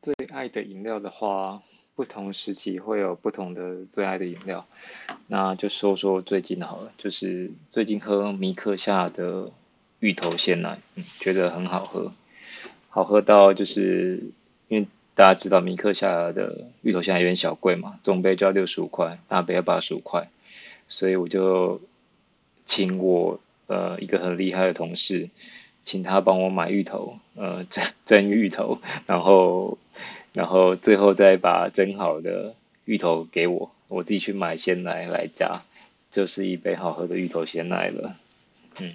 最爱的饮料的话，不同时期会有不同的最爱的饮料。那就说说最近好了，就是最近喝米克夏的芋头鲜奶，嗯，觉得很好喝，好喝到就是因为大家知道米克夏的芋头鲜奶有点小贵嘛，中杯就要六十五块，大杯要八十五块，所以我就请我呃一个很厉害的同事。请他帮我买芋头，呃，蒸蒸芋头，然后，然后最后再把蒸好的芋头给我，我自己去买鲜奶来加，就是一杯好喝的芋头鲜奶了，嗯。